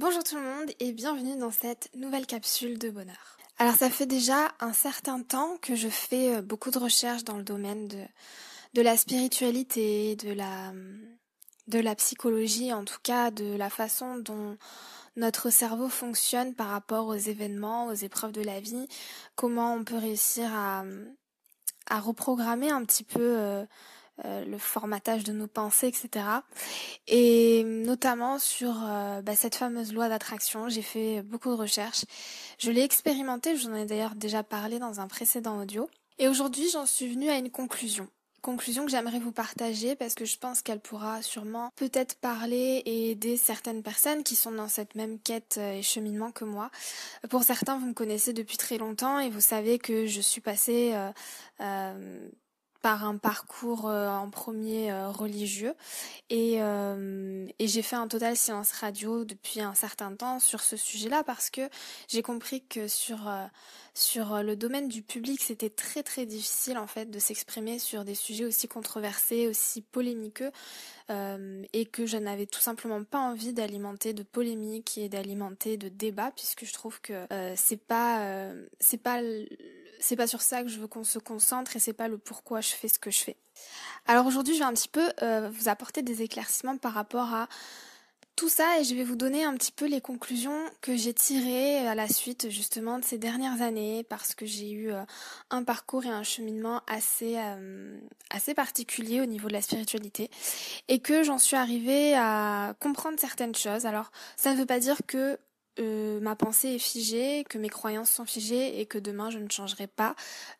Bonjour tout le monde et bienvenue dans cette nouvelle capsule de bonheur. Alors ça fait déjà un certain temps que je fais euh, beaucoup de recherches dans le domaine de, la spiritualité, de la, psychologie, en tout cas de la façon dont notre cerveau fonctionne par rapport aux événements, aux épreuves de la vie, comment on peut réussir à, à reprogrammer un petit peu euh, euh, le formatage de nos pensées, etc. Et notamment sur euh, bah, cette fameuse loi d'attraction, j'ai fait beaucoup de recherches. Je l'ai expérimenté, j'en ai d'ailleurs déjà parlé dans un précédent audio. Et aujourd'hui, j'en suis venue à une conclusion. Conclusion que j'aimerais vous partager parce que je pense qu'elle pourra sûrement peut-être parler et aider certaines personnes qui sont dans cette même quête euh, et cheminement que moi. Pour certains, vous me connaissez depuis très longtemps et vous savez que je suis passée euh, par un parcours euh, en premier euh, religieux. Et, euh, et j'ai fait un total silence radio depuis un certain temps sur ce sujet-là parce que j'ai compris que sur sur le domaine du public c'était très très difficile en fait de s'exprimer sur des sujets aussi controversés aussi polémiqueux et que je n'avais tout simplement pas envie d'alimenter de polémiques et d'alimenter de débats puisque je trouve que c'est pas c'est pas c'est pas sur ça que je veux qu'on se concentre et c'est pas le pourquoi fais ce que je fais. Alors aujourd'hui, je vais un petit peu euh, vous apporter des éclaircissements par rapport à tout ça et je vais vous donner un petit peu les conclusions que j'ai tirées à la suite justement de ces dernières années parce que j'ai eu euh, un parcours et un cheminement assez euh, assez particulier au niveau de la spiritualité et que j'en suis arrivée à comprendre certaines choses. Alors ça ne veut pas dire que euh, ma pensée est figée, que mes croyances sont figées et que demain je ne changerai pas.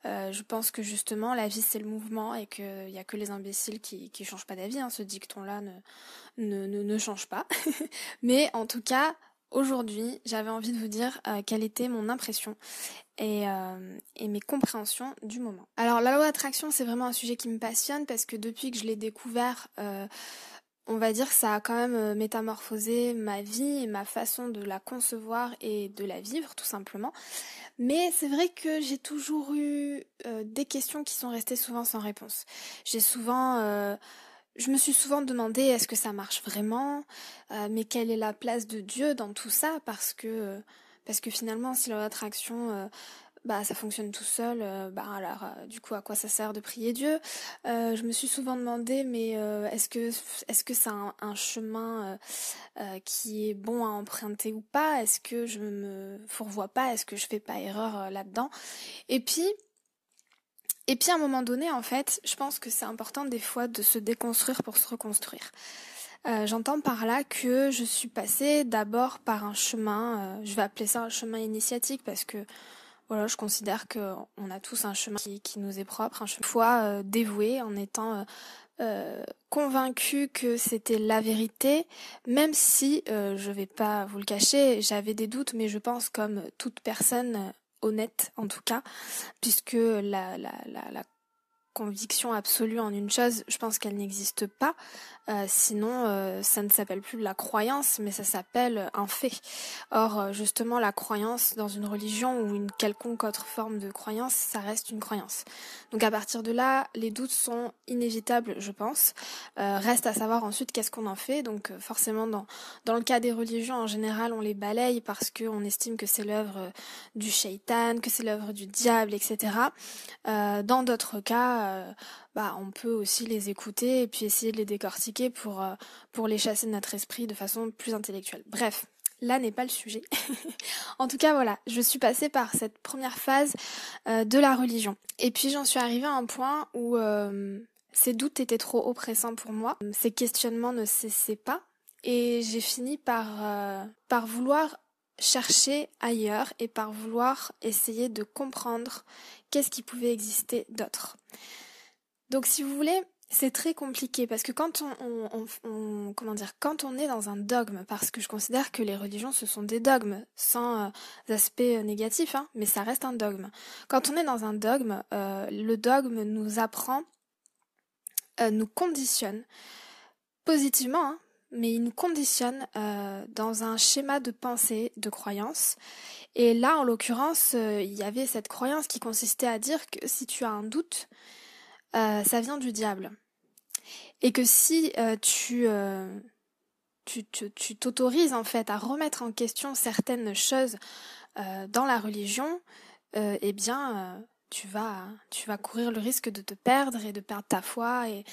Euh, je pense que justement la vie c'est le mouvement et qu'il n'y a que les imbéciles qui ne changent pas d'avis. Hein. Ce dicton-là ne, change pas. Mais en tout cas, aujourd'hui, j'avais envie de vous dire euh, quelle était mon impression et, et, mes compréhensions du moment. Alors la loi d'attraction c'est vraiment un sujet qui me passionne parce que depuis que je l'ai découvert on va dire que ça a quand même euh, métamorphosé ma vie et ma façon de la concevoir et de la vivre tout simplement. Mais c'est vrai que j'ai toujours eu euh, des questions qui sont restées souvent sans réponse. J'ai souvent euh, je me suis souvent demandé est-ce que ça marche vraiment? Mais quelle est la place de Dieu dans tout ça? Parce que parce que finalement si l'attraction bah ça fonctionne tout seul euh, bah alors euh, du coup à quoi ça sert de prier Dieu? Euh, je me suis souvent demandé mais est-ce que est-ce que c'est un, chemin qui est bon à emprunter ou pas? Est-ce que je me fourvoie pas? Est-ce que je fais pas erreur là-dedans? Et puis et puis à un moment donné en fait je pense que c'est important des fois de se déconstruire pour se reconstruire. J'entends par là que je suis passée d'abord par un chemin, je vais appeler ça un chemin initiatique parce que voilà, je considère qu'on a tous un chemin qui, nous est propre, un chemin foi euh, dévoué en étant euh, euh, convaincu que c'était la vérité, même si euh, je vais pas vous le cacher, j'avais des doutes, mais je pense comme toute personne honnête en tout cas, puisque la, la, la, la conviction absolue en une chose, je pense qu'elle n'existe pas. Euh, sinon, euh, ça ne s'appelle plus la croyance, mais ça s'appelle un fait. Or, euh, justement, la croyance dans une religion ou une quelconque autre forme de croyance, ça reste une croyance. Donc à partir de là, les doutes sont inévitables, je pense. reste à savoir ensuite qu'est-ce qu'on en fait. Donc forcément, dans, dans le cas des religions, en général, on les balaye parce qu'on estime que c'est l'œuvre du shaitan, que c'est l'œuvre du diable, etc. dans d'autres cas, bah, on peut aussi les écouter et puis essayer de les décortiquer pour, euh, pour les chasser de notre esprit de façon plus intellectuelle. Bref, là n'est pas le sujet. en tout cas, voilà, je suis passée par cette première phase euh, de la religion. Et puis j'en suis arrivée à un point où euh, ces doutes étaient trop oppressants pour moi, ces questionnements ne cessaient pas, et j'ai fini par, par vouloir chercher ailleurs et par vouloir essayer de comprendre qu'est-ce qui pouvait exister d'autre. Donc si vous voulez, c'est très compliqué parce que quand on, dire quand on est dans un dogme parce que je considère que les religions ce sont des dogmes sans euh, aspects euh, négatifs hein, mais ça reste un dogme quand on est dans un dogme euh, le dogme nous apprend nous conditionne positivement hein, mais il nous conditionne dans un schéma de pensée de croyance et là en l'occurrence il y avait cette croyance qui consistait à dire que si tu as un doute euh, ça vient du diable. Et que si euh, tu, euh, tu t'autorises en fait à remettre en question certaines choses euh, dans la religion, euh, eh bien, tu vas, tu vas courir le risque de te perdre et de perdre ta foi et,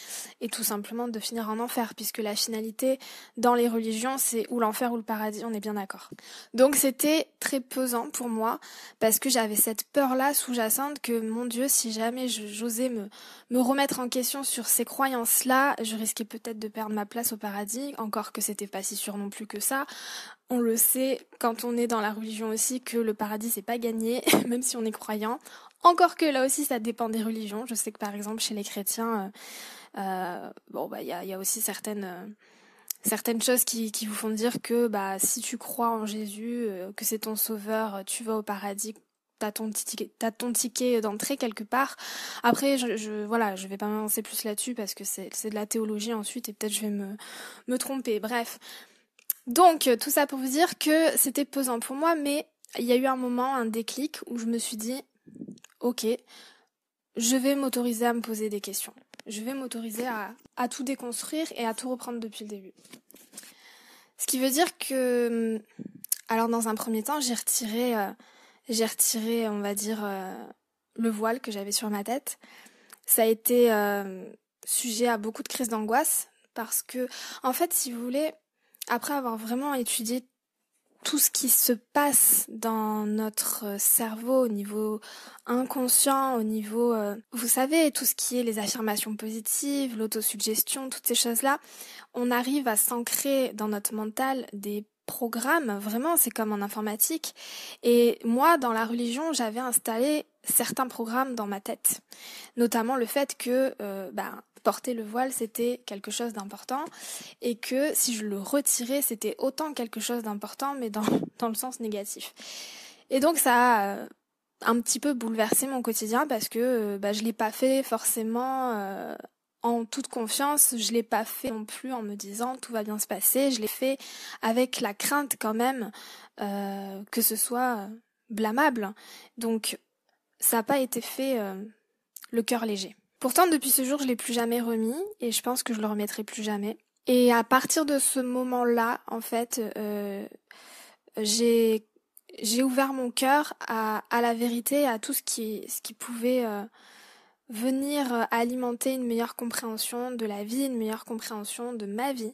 tout simplement de finir en enfer, puisque la finalité dans les religions, c'est ou l'enfer ou le paradis, on est bien d'accord. Donc c'était très pesant pour moi, parce que j'avais cette peur-là sous-jacente que, mon Dieu, si jamais j'osais me, me remettre en question sur ces croyances-là, je risquais peut-être de perdre ma place au paradis, encore que c'était pas si sûr non plus que ça. On le sait quand on est dans la religion aussi que le paradis c'est pas gagné, même si on est croyant. Encore que là aussi, ça dépend des religions. Je sais que par exemple, chez les chrétiens, euh, euh, bon, bah, il y a, y a, aussi certaines, euh, certaines choses qui, qui vous font dire que bah, si tu crois en Jésus, que c'est ton sauveur, tu vas au paradis. T'as ton as ton ticket d'entrée quelque part. Après, je, je voilà, je vais pas m'avancer plus là-dessus parce que c'est, c'est de la théologie ensuite et peut-être je vais me, me tromper. Bref. Donc, tout ça pour vous dire que c'était pesant pour moi, mais il y a eu un moment, un déclic où je me suis dit, ok, je vais m'autoriser à me poser des questions. Je vais m'autoriser à, tout déconstruire et à tout reprendre depuis le début. Ce qui veut dire que, alors dans un premier temps, j'ai retiré, euh, j'ai retiré, on va dire, euh, le voile que j'avais sur ma tête. Ça a été euh, sujet à beaucoup de crises d'angoisse parce que, en fait, si vous voulez, après avoir vraiment étudié tout ce qui se passe dans notre cerveau au niveau inconscient, au niveau, euh, vous savez, tout ce qui est les affirmations positives, l'autosuggestion, toutes ces choses-là, on arrive à s'ancrer dans notre mental des programmes, vraiment, c'est comme en informatique. Et moi, dans la religion, j'avais installé certains programmes dans ma tête, notamment le fait que euh, ben, porter le voile, c'était quelque chose d'important et que si je le retirais, c'était autant quelque chose d'important, mais dans, dans le sens négatif. Et donc ça a euh, un petit peu bouleversé mon quotidien parce que euh, bah, je l'ai pas fait forcément euh, en toute confiance, je l'ai pas fait non plus en me disant tout va bien se passer, je l'ai fait avec la crainte quand même que ce soit blâmable. Donc ça n'a pas été fait le cœur léger. Pourtant, depuis ce jour, je l'ai plus jamais remis et je pense que je le remettrai plus jamais. Et à partir de ce moment-là, en fait, euh, j'ai j'ai ouvert mon cœur à, à la vérité, à tout ce qui ce qui pouvait euh, venir alimenter une meilleure compréhension de la vie, une meilleure compréhension de ma vie.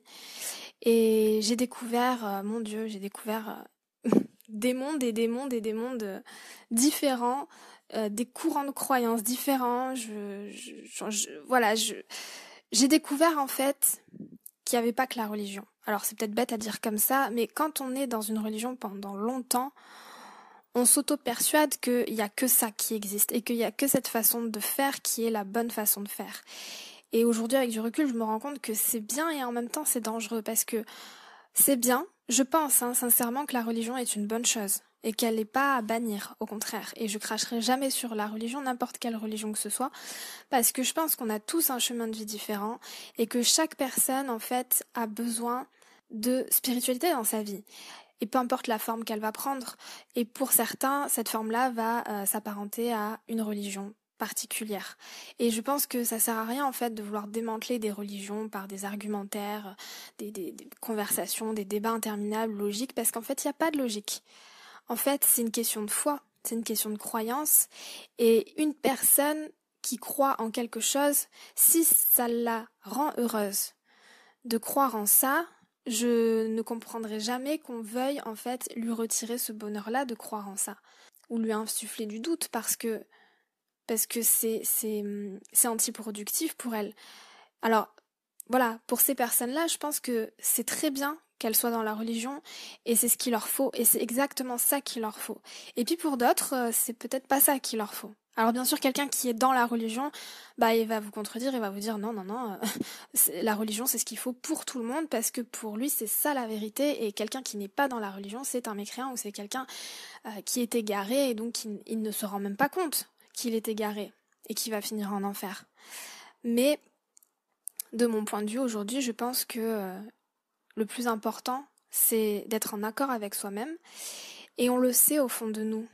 Et j'ai découvert, euh, mon Dieu, j'ai découvert des mondes et des mondes et des mondes différents euh, des courants de croyances différents. Je, je, voilà, je, j'ai découvert en fait qu'il n'y avait pas que la religion. Alors c'est peut-être bête à dire comme ça, mais quand on est dans une religion pendant longtemps, on s'auto-persuade qu'il n'y a que ça qui existe et qu'il n'y a que cette façon de faire qui est la bonne façon de faire. Et aujourd'hui, avec du recul, je me rends compte que c'est bien et en même temps c'est dangereux parce que c'est bien, je pense hein, sincèrement que la religion est une bonne chose et qu'elle n'est pas à bannir, au contraire. Et je cracherai jamais sur la religion, n'importe quelle religion que ce soit, parce que je pense qu'on a tous un chemin de vie différent et que chaque personne, en fait, a besoin de spiritualité dans sa vie. Et peu importe la forme qu'elle va prendre. Et pour certains, cette forme-là va euh, s'apparenter à une religion particulière. Et je pense que ça sert à rien en fait de vouloir démanteler des religions par des argumentaires, des, des conversations, des débats interminables, logiques, parce qu'en fait il n'y a pas de logique. En fait, c'est une question de foi, c'est une question de croyance. Et une personne qui croit en quelque chose, si ça la rend heureuse de croire en ça, je ne comprendrai jamais qu'on veuille en fait lui retirer ce bonheur-là de croire en ça ou lui insuffler du doute parce que parce que c'est c'est c'est antiproductif pour elle. Alors voilà, pour ces personnes-là, je pense que c'est très bien qu'elles soient dans la religion, et c'est ce qu'il leur faut, et c'est exactement ça qu'il leur faut. Et puis pour d'autres, euh, c'est peut-être pas ça qu'il leur faut. Alors bien sûr, quelqu'un qui est dans la religion, bah il va vous contredire, il va vous dire non, non, non, euh, la religion c'est ce qu'il faut pour tout le monde parce que pour lui c'est ça la vérité et quelqu'un qui n'est pas dans la religion c'est un mécréant ou c'est quelqu'un euh, qui est égaré et donc il, ne se rend même pas compte qu'il est égaré et qui va finir en enfer. Mais de mon point de vue aujourd'hui, je pense que le plus important, c'est d'être en accord avec soi-même. Et on le sait au fond de nous.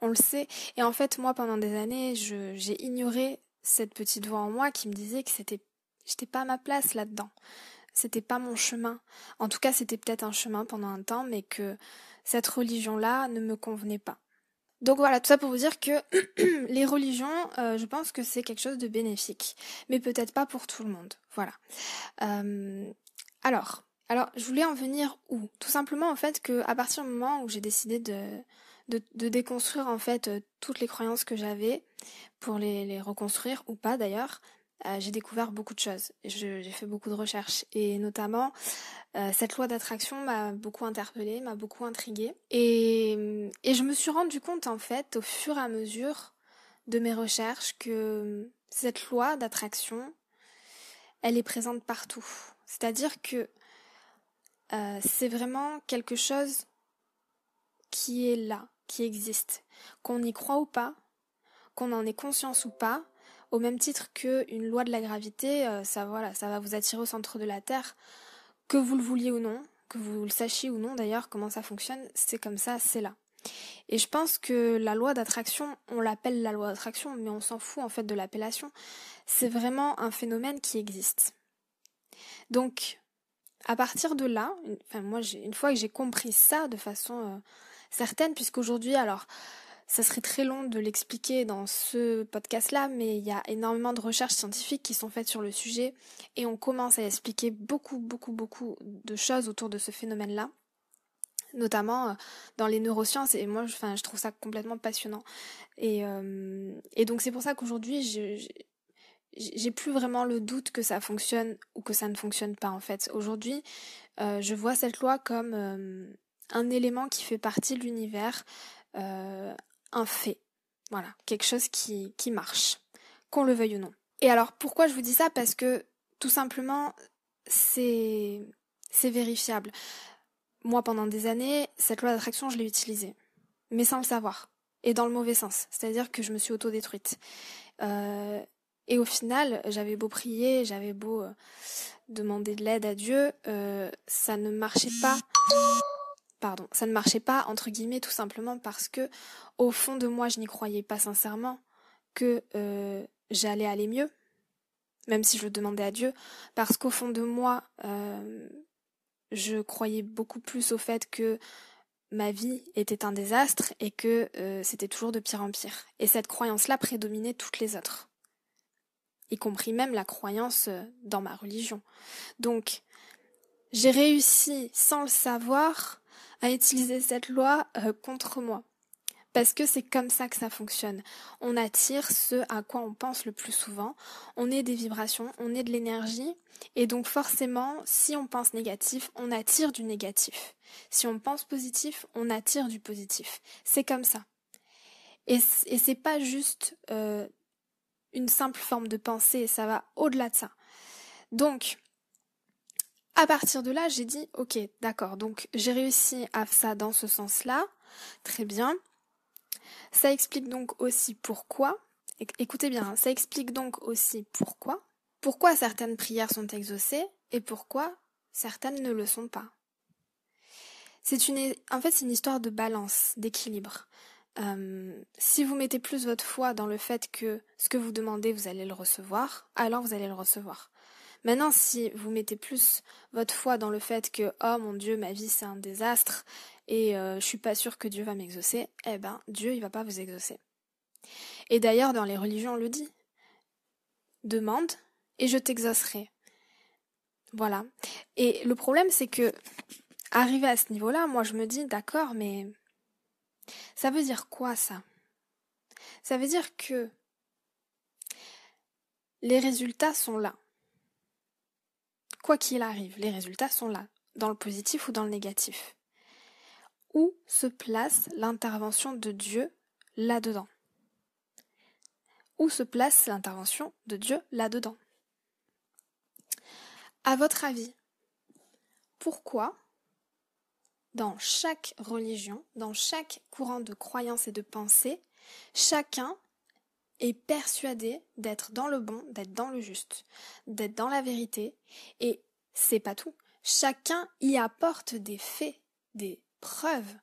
On le sait. Et en fait, moi, pendant des années, j'ai ignoré cette petite voix en moi qui me disait que c'était, j'étais pas à ma place là-dedans. c'était pas mon chemin. En tout cas, c'était peut-être un chemin pendant un temps, mais que cette religion-là ne me convenait pas. Donc voilà, tout ça pour vous dire que les religions, euh, je pense que c'est quelque chose de bénéfique, mais peut-être pas pour tout le monde. Voilà. Euh, alors, alors, je voulais en venir où? Tout simplement en fait que à partir du moment où j'ai décidé de, de, déconstruire en fait euh, toutes les croyances que j'avais pour les, reconstruire ou pas d'ailleurs, euh, j'ai découvert beaucoup de choses. J'ai fait beaucoup de recherches et notamment euh, cette loi d'attraction m'a beaucoup interpellée, m'a beaucoup intriguée et, et je me suis rendu compte en fait au fur et à mesure de mes recherches que cette loi d'attraction, elle est présente partout. C'est-à-dire que euh, c'est vraiment quelque chose qui est là, qui existe, qu'on y croit ou pas, qu'on en ait conscience ou pas, au même titre qu'une loi de la gravité, euh, ça voilà, ça va vous attirer au centre de la Terre, que vous le vouliez ou non, que vous le sachiez ou non d'ailleurs comment ça fonctionne, c'est comme ça, c'est là. Et je pense que la loi d'attraction, on l'appelle la loi d'attraction, mais on s'en fout en fait de l'appellation. C'est vraiment un phénomène qui existe. Donc, à partir de là, enfin moi, une fois que j'ai compris ça de façon euh, certaine, puisqu'aujourd'hui, alors, ça serait très long de l'expliquer dans ce podcast-là, mais il y a énormément de recherches scientifiques qui sont faites sur le sujet et on commence à expliquer beaucoup, beaucoup, beaucoup de choses autour de ce phénomène-là, notamment euh, dans les neurosciences et moi, enfin, je trouve ça complètement passionnant. Et, euh, et donc c'est pour ça qu'aujourd'hui, j'ai plus vraiment le doute que ça fonctionne ou que ça ne fonctionne pas en fait. Aujourd'hui, euh, je vois cette loi comme un élément qui fait partie de l'univers, un fait. Voilà, quelque chose qui, qui marche, qu'on le veuille ou non. Et alors pourquoi je vous dis ça? Parce que tout simplement, c'est c'est vérifiable. Moi, pendant des années, cette loi d'attraction, je l'ai utilisée, mais sans le savoir, et dans le mauvais sens. C'est-à-dire que je me suis autodétruite. Euh, et au final, j'avais beau prier, j'avais beau euh, demander de l'aide à Dieu, euh, ça ne marchait pas. Pardon, ça ne marchait pas entre guillemets tout simplement parce que au fond de moi, je n'y croyais pas sincèrement que euh, j'allais aller mieux, même si je le demandais à Dieu, parce qu'au fond de moi, je croyais beaucoup plus au fait que ma vie était un désastre et que c'était toujours de pire en pire. Et cette croyance-là prédominait toutes les autres, y compris même la croyance dans ma religion. Donc, j'ai réussi, sans le savoir, à utiliser cette loi euh, contre moi. Parce que c'est comme ça que ça fonctionne. On attire ce à quoi on pense le plus souvent. On est des vibrations, on est de l'énergie. Et donc forcément, si on pense négatif, on attire du négatif. Si on pense positif, on attire du positif. C'est comme ça. Et, et c'est pas juste euh, une simple forme de pensée, ça va au-delà de ça. Donc, à partir de là, j'ai dit, ok, d'accord, donc j'ai réussi à ça dans ce sens-là, très bien. Ça explique donc aussi pourquoi, écoutez bien, hein, ça explique donc aussi pourquoi, pourquoi certaines prières sont exaucées et pourquoi certaines ne le sont pas. C'est une, en fait, c'est une histoire de balance, d'équilibre. Euh, si vous mettez plus votre foi dans le fait que ce que vous demandez, vous allez le recevoir, alors vous allez le recevoir. Maintenant, si vous mettez plus votre foi dans le fait que oh mon Dieu, ma vie c'est un désastre et euh, je suis pas sûre que Dieu va m'exaucer, eh ben Dieu il va pas vous exaucer. Et d'ailleurs dans les religions on le dit. Demande et je t'exaucerai. Voilà. Et le problème c'est que arrivé à ce niveau-là, moi je me dis d'accord, mais ça veut dire quoi ça? Ça veut dire que les résultats sont là. Quoi qu'il arrive, les résultats sont là, dans le positif ou dans le négatif. Où se place l'intervention de Dieu là-dedans? Où se place l'intervention de Dieu là-dedans? À votre avis, pourquoi dans chaque religion, dans chaque courant de croyance et de pensée, chacun est persuadé d'être dans le bon, d'être dans le juste, d'être dans la vérité, et c'est pas tout. Chacun y apporte des faits, des preuves.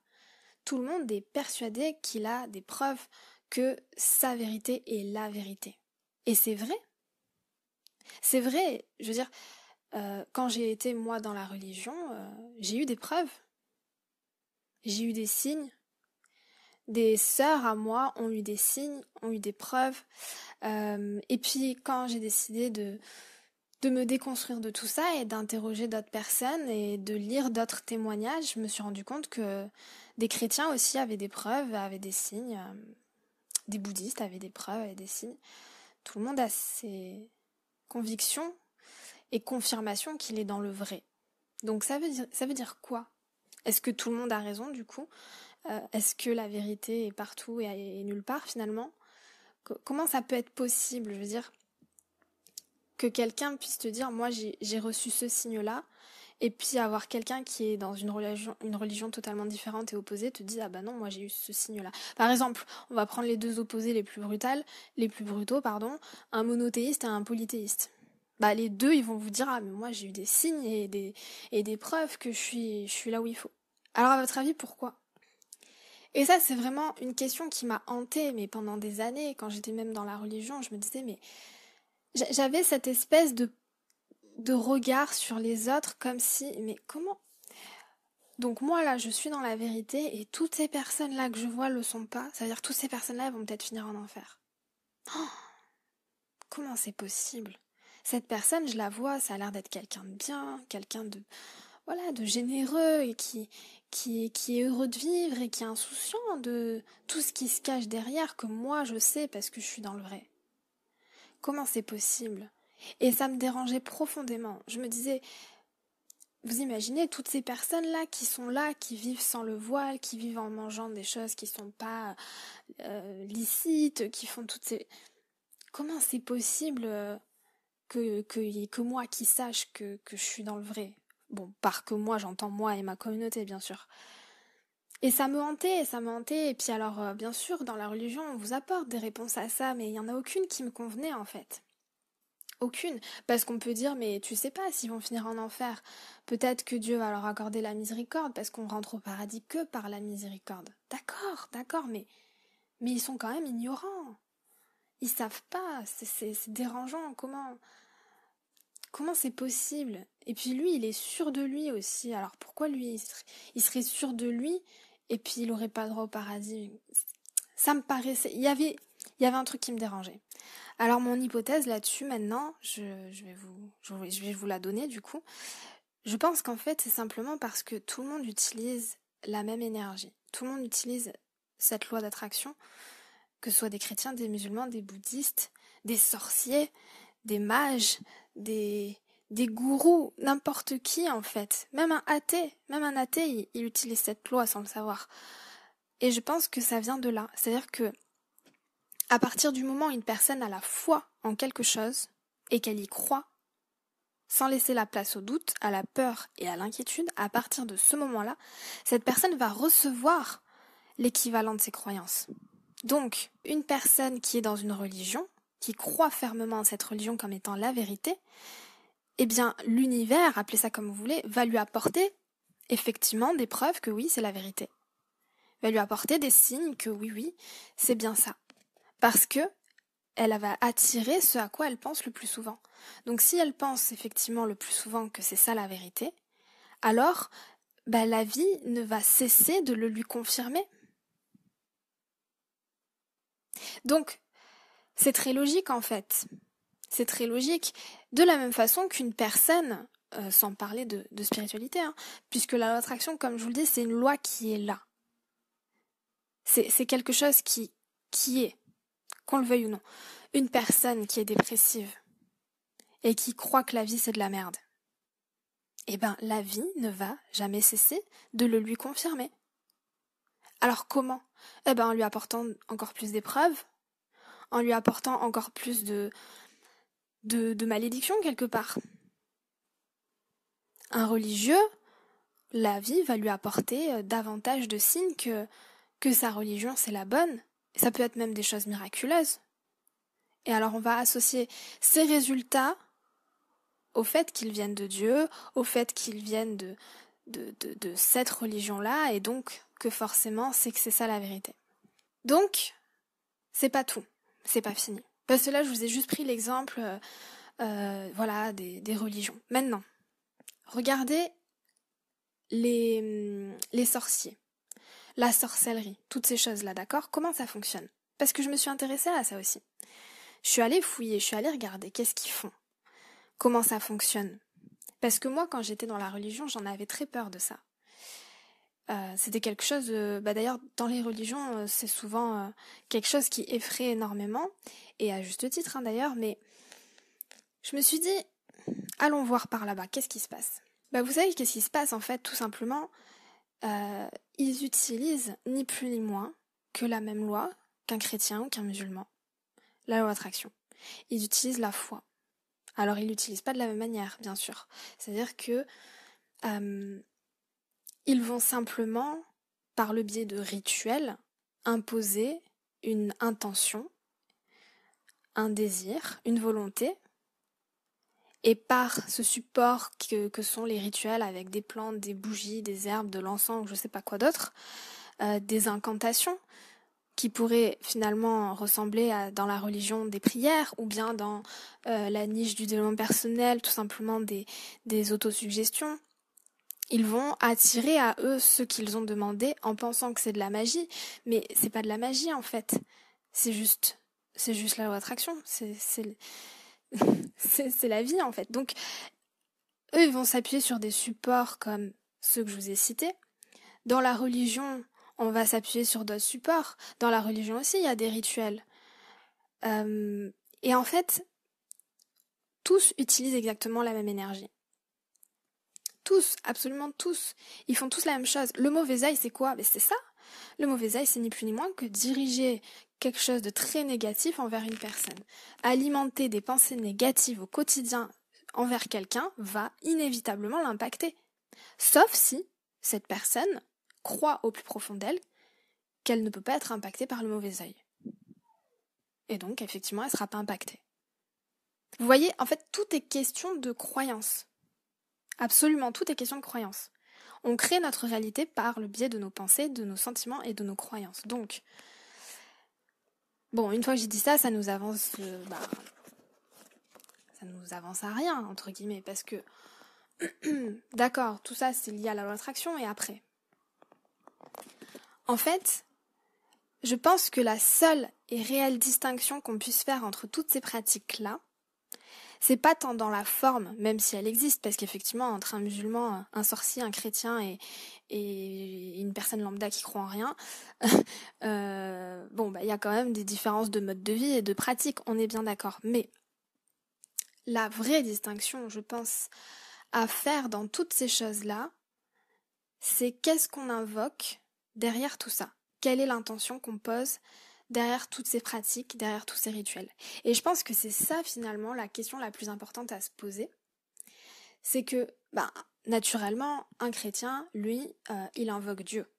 Tout le monde est persuadé qu'il a des preuves que sa vérité est la vérité. Et c'est vrai. C'est vrai, je veux dire, euh, quand j'ai été moi dans la religion, euh, j'ai eu des preuves. J'ai eu des signes. Des sœurs à moi ont eu des signes, ont eu des preuves. Euh, et puis quand j'ai décidé de, de me déconstruire de tout ça et d'interroger d'autres personnes et de lire d'autres témoignages, je me suis rendu compte que des chrétiens aussi avaient des preuves, avaient des signes, des bouddhistes avaient des preuves, avaient des signes. Tout le monde a ses convictions et confirmation qu'il est dans le vrai. Donc ça veut dire, ça veut dire quoi? Est-ce que tout le monde a raison du coup? Euh, Est-ce que la vérité est partout et, nulle part finalement? Comment ça peut être possible? Je veux dire que quelqu'un puisse te dire moi j'ai reçu ce signe-là et puis avoir quelqu'un qui est dans une religion, une totalement différente et opposée te dit ah bah non moi j'ai eu ce signe-là. Par exemple, on va prendre les deux opposés les plus brutales, les plus brutaux pardon, un monothéiste et un polythéiste bah les deux ils vont vous dire ah mais moi j'ai eu des signes et des et des preuves que je suis je suis là où il faut. Alors à votre avis pourquoi? Et ça c'est vraiment une question qui m'a hantée mais pendant des années quand j'étais même dans la religion, je me disais mais j'avais cette espèce de de regard sur les autres comme si mais comment? Donc moi là je suis dans la vérité et toutes ces personnes là que je vois le sont pas, ça veut dire que toutes ces personnes là vont peut-être finir en enfer. Oh! Comment c'est possible? Cette personne, je la vois, ça a l'air d'être quelqu'un de bien, quelqu'un de voilà, de généreux et qui, qui, est heureux de vivre et qui est insouciant de tout ce qui se cache derrière que moi je sais parce que je suis dans le vrai. Comment c'est possible? Et ça me dérangeait profondément. Je me disais, vous imaginez toutes ces personnes-là qui sont là, qui vivent sans le voile, qui vivent en mangeant des choses qui sont pas euh, licites, qui font toutes ces... Comment c'est possible euh, que, que, que moi qui sache que, que je suis dans le vrai. Bon, par que moi, j'entends moi et ma communauté, bien sûr. Et ça me hantait, ça me hantait. Et puis alors, euh, bien sûr, dans la religion, on vous apporte des réponses à ça, mais il n'y en a aucune qui me convenait, en fait. Aucune. Parce qu'on peut dire, mais tu sais pas s'ils vont finir en enfer. Peut-être que Dieu va leur accorder la miséricorde, parce qu'on rentre au paradis que par la miséricorde. D'accord, d'accord, mais, mais ils sont quand même ignorants. Ils savent pas, c'est dérangeant. Comment comment c'est possible? Et puis lui, il est sûr de lui aussi. Alors pourquoi lui, il serait, sûr de lui? Et puis il aurait pas droit au paradis Ça me paraissait, il y avait, il y avait un truc qui me dérangeait. Alors mon hypothèse là-dessus, maintenant, je, vais vous, je vais vous la donner du coup. Je pense qu'en fait, c'est simplement parce que tout le monde utilise la même énergie. Tout le monde utilise cette loi d'attraction que ce soit des chrétiens, des musulmans, des bouddhistes, des sorciers, des mages, des, gourous, n'importe qui en fait. Même un athée, même un athée, il, utilise cette loi sans le savoir. Et je pense que ça vient de là. C'est-à-dire que, à partir du moment où une personne a la foi en quelque chose et qu'elle y croit, sans laisser la place au doute, à la peur et à l'inquiétude, à partir de ce moment-là, cette personne va recevoir l'équivalent de ses croyances. Donc, une personne qui est dans une religion, qui croit fermement en cette religion comme étant la vérité, eh bien, l'univers, appelez ça comme vous voulez, va lui apporter effectivement des preuves que oui, c'est la vérité. Va lui apporter des signes que oui, oui, c'est bien ça. Parce que elle va attirer ce à quoi elle pense le plus souvent. Donc si elle pense effectivement le plus souvent que c'est ça la vérité, alors bah, la vie ne va cesser de le lui confirmer. Donc, c'est très logique en fait. C'est très logique. De la même façon qu'une personne, euh, sans parler de, spiritualité, hein, puisque la loi d'attraction, comme je vous le dis, c'est une loi qui est là. C'est quelque chose qui, qui est, qu'on le veuille ou non. Une personne qui est dépressive et qui croit que la vie c'est de la merde, eh ben la vie ne va jamais cesser de le lui confirmer. Alors comment Eh ben en lui apportant encore plus d'épreuves, en lui apportant encore plus de, de, malédiction quelque part. Un religieux, la vie va lui apporter euh, davantage de signes que sa religion c'est la bonne. Ça peut être même des choses miraculeuses. Et alors on va associer ces résultats au fait qu'ils viennent de Dieu, au fait qu'ils viennent de, de, cette religion-là, et donc que forcément c'est que c'est ça la vérité. Donc, c'est pas tout, c'est pas fini. Parce que là, je vous ai juste pris l'exemple euh, euh, voilà, des, des religions. Maintenant, regardez les, les sorciers, la sorcellerie, toutes ces choses-là, d'accord? Comment ça fonctionne? Parce que je me suis intéressée à ça aussi. Je suis allée fouiller, je suis allée regarder qu'est-ce qu'ils font, comment ça fonctionne? Parce que moi, quand j'étais dans la religion, j'en avais très peur de ça. Euh, c'était quelque chose, bah d'ailleurs dans les religions, euh, c'est souvent euh, quelque chose qui effraie énormément, et à juste titre hein, d'ailleurs, mais je me suis dit, allons voir par là-bas, qu'est-ce qui se passe? Bah vous savez qu'est-ce qui se passe en fait, tout simplement, ils utilisent ni plus ni moins que la même loi qu'un chrétien ou qu'un musulman, la loi d'attraction. Ils utilisent la foi. Alors ils l'utilisent pas de la même manière, bien sûr. C'est-à-dire que ils vont simplement, par le biais de rituels, imposer une intention, un désir, une volonté, et par ce support que, sont les rituels avec des plantes, des bougies, des herbes, de l'encens je sais pas quoi d'autre, euh, des incantations qui pourraient finalement ressembler à dans la religion des prières ou bien dans euh, la niche du développement personnel, tout simplement des, des autosuggestions ils vont attirer à eux ce qu'ils ont demandé en pensant que c'est de la magie, mais c'est pas de la magie en fait. C'est juste, c'est juste la loi d'attraction. C'est, c'est, c'est la vie en fait. Donc, eux, ils vont s'appuyer sur des supports comme ceux que je vous ai cités. Dans la religion, on va s'appuyer sur d'autres supports. Dans la religion aussi, il y a des rituels. Euh, et en fait, tous utilisent exactement la même énergie. Tous, absolument tous. Ils font tous la même chose. Le mauvais œil, c'est quoi? Ben, C'est ça. Le mauvais œil, c'est ni plus ni moins que diriger quelque chose de très négatif envers une personne. Alimenter des pensées négatives au quotidien envers quelqu'un va inévitablement l'impacter. Sauf si cette personne croit au plus profond d'elle qu'elle ne peut pas être impactée par le mauvais œil. Et donc, effectivement, elle ne sera pas impactée. Vous voyez, en fait, tout est question de croyance. Absolument, tout est question de croyance. On crée notre réalité par le biais de nos pensées, de nos sentiments et de nos croyances. Donc, bon, une fois que j'ai dit ça, ça nous avance, euh, bah, ça nous avance à rien entre guillemets, parce que, d'accord, tout ça c'est lié à la loi d'attraction et après? En fait, je pense que la seule et réelle distinction qu'on puisse faire entre toutes ces pratiques-là, c'est pas tant dans la forme, même si elle existe, parce qu'effectivement, entre un musulman, un sorcier, un chrétien et, une personne lambda qui croit en rien, euh, bon, bah, il y a quand même des différences de mode de vie et de pratique, on est bien d'accord. Mais la vraie distinction, je pense, à faire dans toutes ces choses-là, c'est qu'est-ce qu'on invoque derrière tout ça? Quelle est l'intention qu'on pose derrière toutes ces pratiques, derrière tous ces rituels? Et je pense que c'est ça finalement la question la plus importante à se poser. C'est que, bah, naturellement, un chrétien, lui, euh, il invoque Dieu.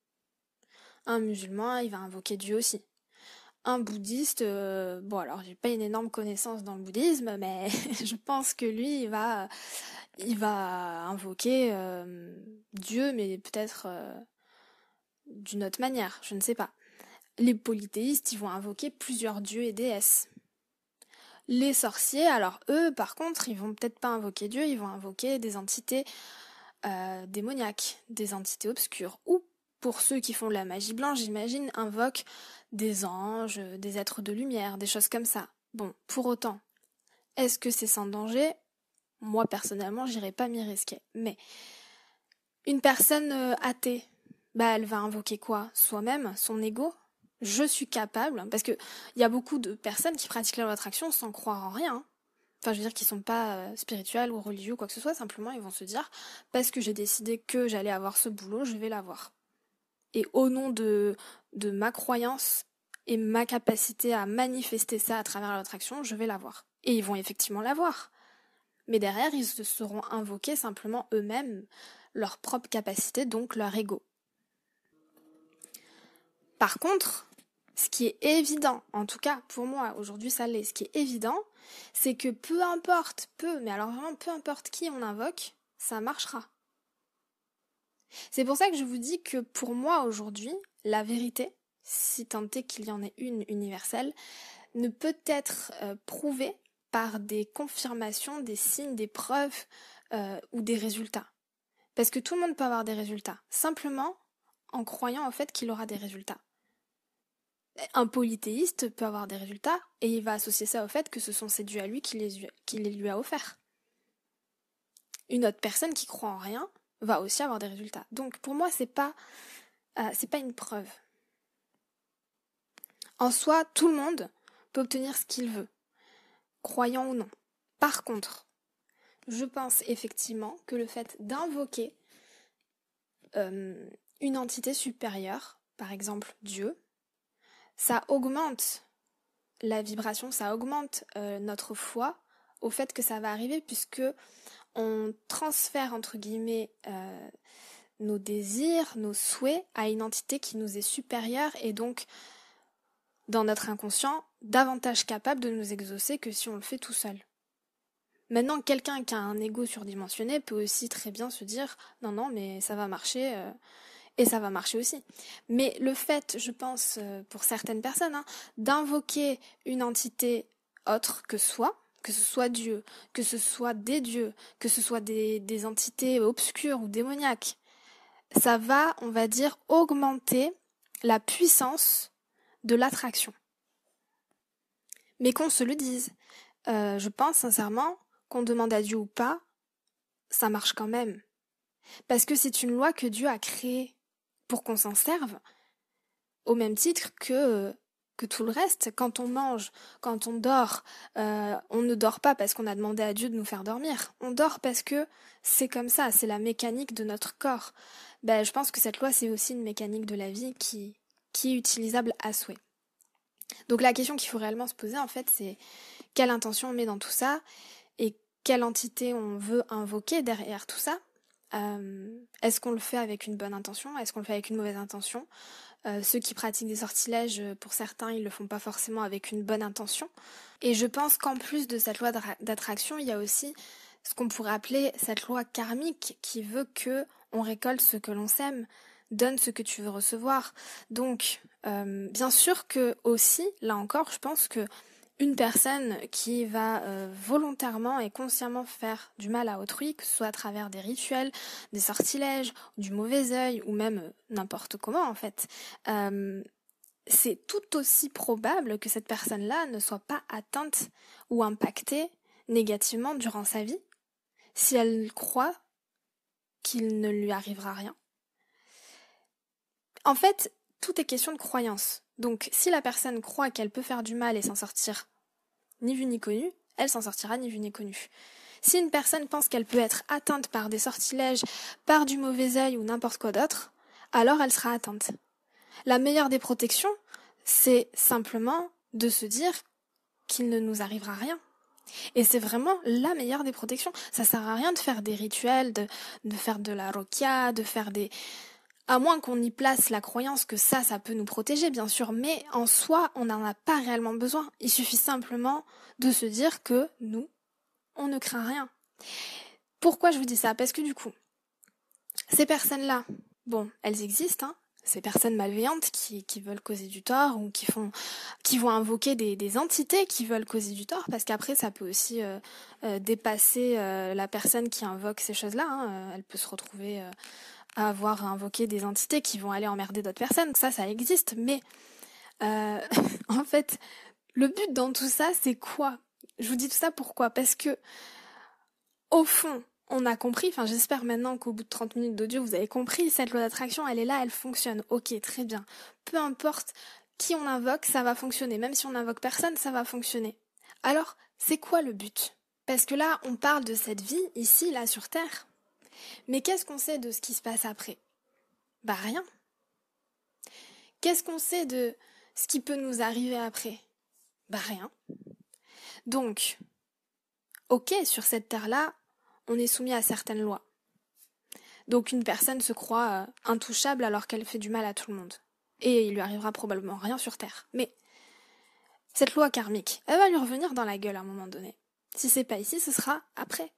Un musulman, il va invoquer Dieu aussi. Un bouddhiste, euh, bon alors j'ai pas une énorme connaissance dans le bouddhisme, mais je pense que lui, il va, il va invoquer euh, Dieu, mais peut-être d'une autre manière, je ne sais pas. Les polythéistes, ils vont invoquer plusieurs dieux et déesses. Les sorciers, alors eux, par contre, ils vont peut-être pas invoquer Dieu, ils vont invoquer des entités euh, démoniaques, des entités obscures. Ou, pour ceux qui font de la magie blanche, j'imagine, invoquent des anges, des êtres de lumière, des choses comme ça. Bon, pour autant, est-ce que c'est sans danger? Moi, personnellement, j'irai pas m'y risquer. Mais une personne euh, athée, bah, elle va invoquer quoi? Soi-même, son ego, je suis capable, parce que il y a beaucoup de personnes qui pratiquent la loi d'attraction sans croire en rien. Enfin, je veux dire qu'ils sont pas euh, spirituels ou religieux ou quoi que ce soit, simplement ils vont se dire parce que j'ai décidé que j'allais avoir ce boulot, je vais l'avoir. Et au nom de, de ma croyance et ma capacité à manifester ça à travers l'attraction, je vais l'avoir. Et ils vont effectivement l'avoir. Mais derrière, ils se seront invoqués simplement eux-mêmes leur propre capacité, donc leur ego. Par contre, ce qui est évident, en tout cas pour moi, aujourd'hui ça l'est, ce qui est évident, c'est que peu importe, peu, mais alors vraiment peu importe qui on invoque, ça marchera. C'est pour ça que je vous dis que pour moi aujourd'hui, la vérité, si tant est qu'il y en ait une universelle, ne peut être euh, prouvée par des confirmations, des signes, des preuves euh, ou des résultats. Parce que tout le monde peut avoir des résultats, simplement en croyant au fait qu'il aura des résultats. Un polythéiste peut avoir des résultats et il va associer ça au fait que ce sont ses dieux à lui qui les, qui les lui a offerts. Une autre personne qui croit en rien va aussi avoir des résultats. Donc pour moi, c'est pas euh, c'est pas une preuve. En soi, tout le monde peut obtenir ce qu'il veut, croyant ou non. Par contre, je pense effectivement que le fait d'invoquer euh, une entité supérieure, par exemple Dieu, ça augmente la vibration, ça augmente euh, notre foi au fait que ça va arriver puisque on transfère entre guillemets euh, nos désirs, nos souhaits à une entité qui nous est supérieure et donc dans notre inconscient davantage capable de nous exaucer que si on le fait tout seul. Maintenant, quelqu'un qui a un ego surdimensionné peut aussi très bien se dire non non mais ça va marcher euh, et ça va marcher aussi. Mais le fait, je pense, euh, pour certaines personnes, hein, d'invoquer une entité autre que soi, que ce soit Dieu, que ce soit des dieux, que ce soit des, entités obscures ou démoniaques, ça va, on va dire, augmenter la puissance de l'attraction. Mais qu'on se le dise, euh, je pense sincèrement qu'on demande à Dieu ou pas, ça marche quand même. Parce que c'est une loi que Dieu a créée pour qu'on s'en serve, au même titre que que tout le reste. Quand on mange, quand on dort, euh, on ne dort pas parce qu'on a demandé à Dieu de nous faire dormir. On dort parce que c'est comme ça, c'est la mécanique de notre corps. Ben, je pense que cette loi, c'est aussi une mécanique de la vie qui, est utilisable à souhait. Donc la question qu'il faut réellement se poser, en fait, c'est quelle intention on met dans tout ça et quelle entité on veut invoquer derrière tout ça. Euh, est-ce qu'on le fait avec une bonne intention? Est-ce qu'on le fait avec une mauvaise intention? Euh, Ceux qui pratiquent des sortilèges, pour certains, ils le font pas forcément avec une bonne intention. Et je pense qu'en plus de cette loi d'attraction, il y a aussi ce qu'on pourrait appeler cette loi karmique qui veut que on récolte ce que l'on sème, donne ce que tu veux recevoir. Donc, euh, bien sûr que aussi, là encore, je pense que une personne qui va euh, volontairement et consciemment faire du mal à autrui, que ce soit à travers des rituels, des sortilèges, du mauvais œil ou même euh, n'importe comment en fait, c'est tout aussi probable que cette personne-là ne soit pas atteinte ou impactée négativement durant sa vie si elle croit qu'il ne lui arrivera rien. En fait, tout est question de croyance. Donc, si la personne croit qu'elle peut faire du mal et s'en sortir ni vu ni connu, elle s'en sortira ni vu ni connu. Si une personne pense qu'elle peut être atteinte par des sortilèges, par du mauvais œil ou n'importe quoi d'autre, alors elle sera atteinte. La meilleure des protections, c'est simplement de se dire qu'il ne nous arrivera rien. Et c'est vraiment la meilleure des protections. Ça sert à rien de faire des rituels, de, de faire de la roquia, de faire des, à moins qu'on y place la croyance que ça, ça peut nous protéger, bien sûr, mais en soi, on n'en a pas réellement besoin. Il suffit simplement de se dire que nous, on ne craint rien. Pourquoi je vous dis ça? Parce que du coup, ces personnes-là, bon, elles existent, hein, ces personnes malveillantes qui, veulent causer du tort ou qui vont invoquer des, entités qui veulent causer du tort parce qu'après ça peut aussi euh, euh, dépasser euh, la personne qui invoque ces choses-là hein. elle peut se retrouver à avoir invoqué des entités qui vont aller emmerder d'autres personnes ça ça existe mais en fait le but dans tout ça c'est quoi? Je vous dis tout ça pourquoi? Parce que au fond on a compris, enfin j'espère maintenant qu'au bout de 30 minutes d'audio, vous avez compris, cette loi d'attraction, elle est là, elle fonctionne. Ok, très bien. Peu importe qui on invoque, ça va fonctionner. Même si on n'invoque personne, ça va fonctionner. Alors, c'est quoi le but? Parce que là, on parle de cette vie, ici, là, sur Terre. Mais qu'est-ce qu'on sait de ce qui se passe après? Bah rien. Qu'est-ce qu'on sait de ce qui peut nous arriver après? Bah rien. Donc, ok, sur cette Terre-là, on est soumis à certaines lois. Donc une personne se croit euh, intouchable alors qu'elle fait du mal à tout le monde. Et il lui arrivera probablement rien sur Terre. Mais cette loi karmique, elle va lui revenir dans la gueule à un moment donné. Si c'est pas ici, ce sera après.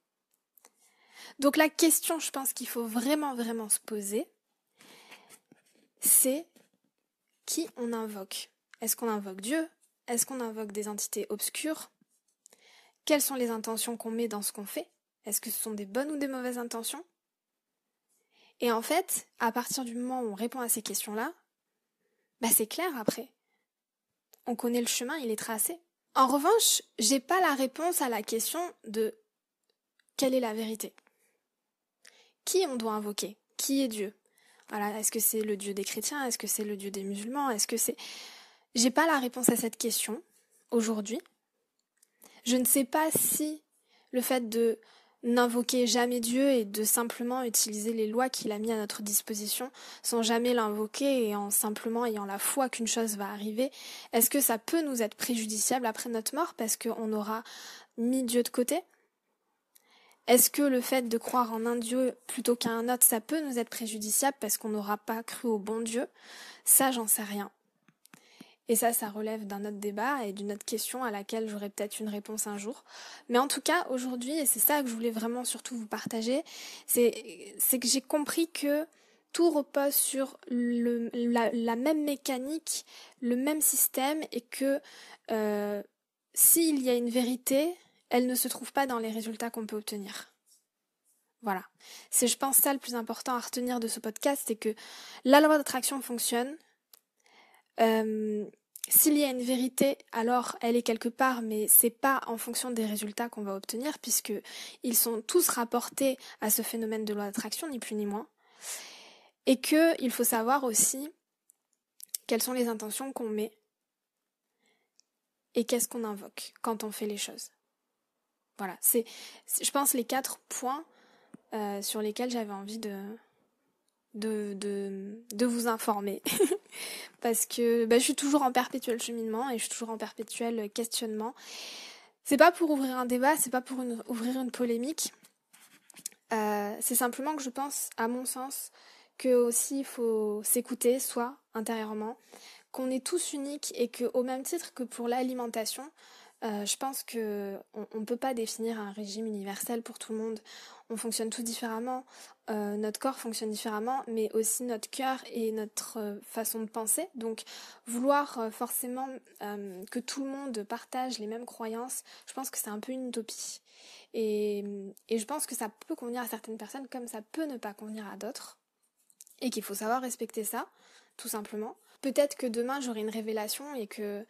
Donc la question, je pense qu'il faut vraiment, vraiment se poser, c'est qui on invoque? Est-ce qu'on invoque Dieu? Est-ce qu'on invoque des entités obscures? Quelles sont les intentions qu'on met dans ce qu'on fait? Est-ce que ce sont des bonnes ou des mauvaises intentions? Et en fait, à partir du moment où on répond à ces questions-là, bah c'est clair après. On connaît le chemin, il est tracé. En revanche, j'ai pas la réponse à la question de quelle est la vérité. Qui on doit invoquer? Qui est Dieu? Voilà, est-ce que c'est le Dieu des chrétiens? Est-ce que c'est le Dieu des musulmans? Est-ce que c'est? J'ai pas la réponse à cette question aujourd'hui. Je ne sais pas si le fait de n'invoquer jamais Dieu et de simplement utiliser les lois qu'il a mis à notre disposition sans jamais l'invoquer et en simplement ayant la foi qu'une chose va arriver, est-ce que ça peut nous être préjudiciable après notre mort parce qu'on aura mis Dieu de côté? Est-ce que le fait de croire en un Dieu plutôt qu'à un autre, ça peut nous être préjudiciable parce qu'on n'aura pas cru au bon Dieu? Ça, j'en sais rien. Et ça, ça relève d'un autre débat et d'une autre question à laquelle j'aurai peut-être une réponse un jour. Mais en tout cas, aujourd'hui, et c'est ça que je voulais vraiment surtout vous partager, c'est que j'ai compris que tout repose sur la, même mécanique, le même système, et que euh, s'il y a une vérité, elle ne se trouve pas dans les résultats qu'on peut obtenir. Voilà. C'est, je pense, ça le plus important à retenir de ce podcast, c'est que la loi d'attraction fonctionne. Euh, s'il y a une vérité, alors elle est quelque part, mais c'est pas en fonction des résultats qu'on va obtenir, puisque ils sont tous rapportés à ce phénomène de loi d'attraction, ni plus ni moins. Et que il faut savoir aussi quelles sont les intentions qu'on met et qu'est-ce qu'on invoque quand on fait les choses. Voilà, c'est, je pense, les quatre points euh, sur lesquels j'avais envie de, vous informer. Parce que bah, je suis toujours en perpétuel cheminement et je suis toujours en perpétuel questionnement. C'est pas pour ouvrir un débat, c'est pas pour ouvrir une polémique. Euh, c'est simplement que je pense, à mon sens, que aussi il faut s'écouter soi intérieurement, qu'on est tous uniques et que au même titre que pour l'alimentation, euh, je pense que on, ne peut pas définir un régime universel pour tout le monde. On fonctionne tous différemment, euh, notre corps fonctionne différemment, mais aussi notre cœur et notre euh, façon de penser. Donc, vouloir forcément que tout le monde partage les mêmes croyances, je pense que c'est un peu une utopie. Et je pense que ça peut convenir à certaines personnes comme ça peut ne pas convenir à d'autres. Et qu'il faut savoir respecter ça, tout simplement peut-être que demain j'aurai une révélation et que,